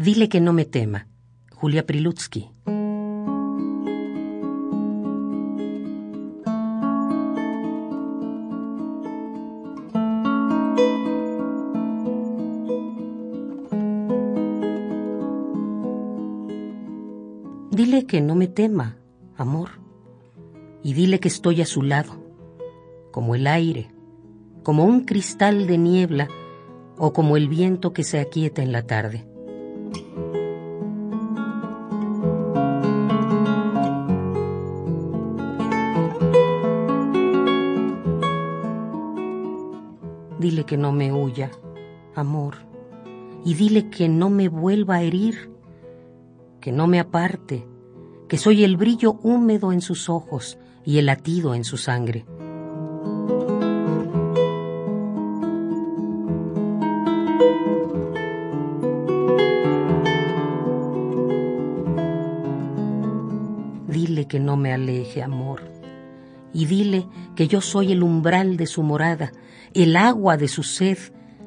Dile que no me tema. Julia Prilutsky. Dile que no me tema, amor, y dile que estoy a su lado, como el aire, como un cristal de niebla o como el viento que se aquieta en la tarde. Dile que no me huya, amor, y dile que no me vuelva a herir, que no me aparte, que soy el brillo húmedo en sus ojos y el latido en su sangre. Dile que no me aleje, amor, y dile que yo soy el umbral de su morada, el agua de su sed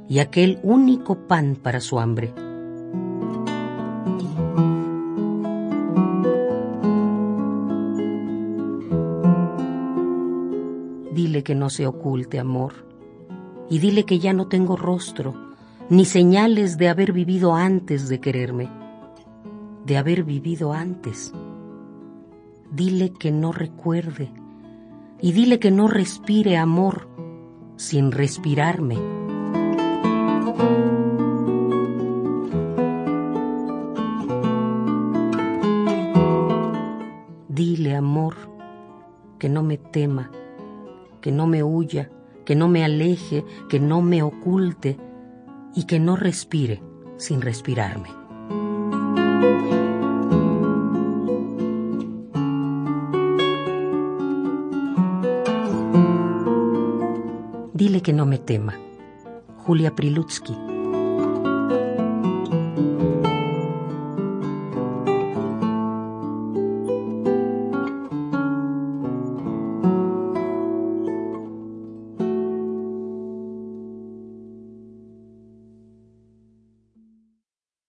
y aquel único pan para su hambre. Dile que no se oculte, amor, y dile que ya no tengo rostro, ni señales de haber vivido antes de quererme, de haber vivido antes. Dile que no recuerde, y dile que no respire amor sin respirarme. Dile, amor, que no me tema, que no me huya, que no me aleje, que no me oculte y que no respire sin respirarme. Que no me tema. Julia Prilutsky.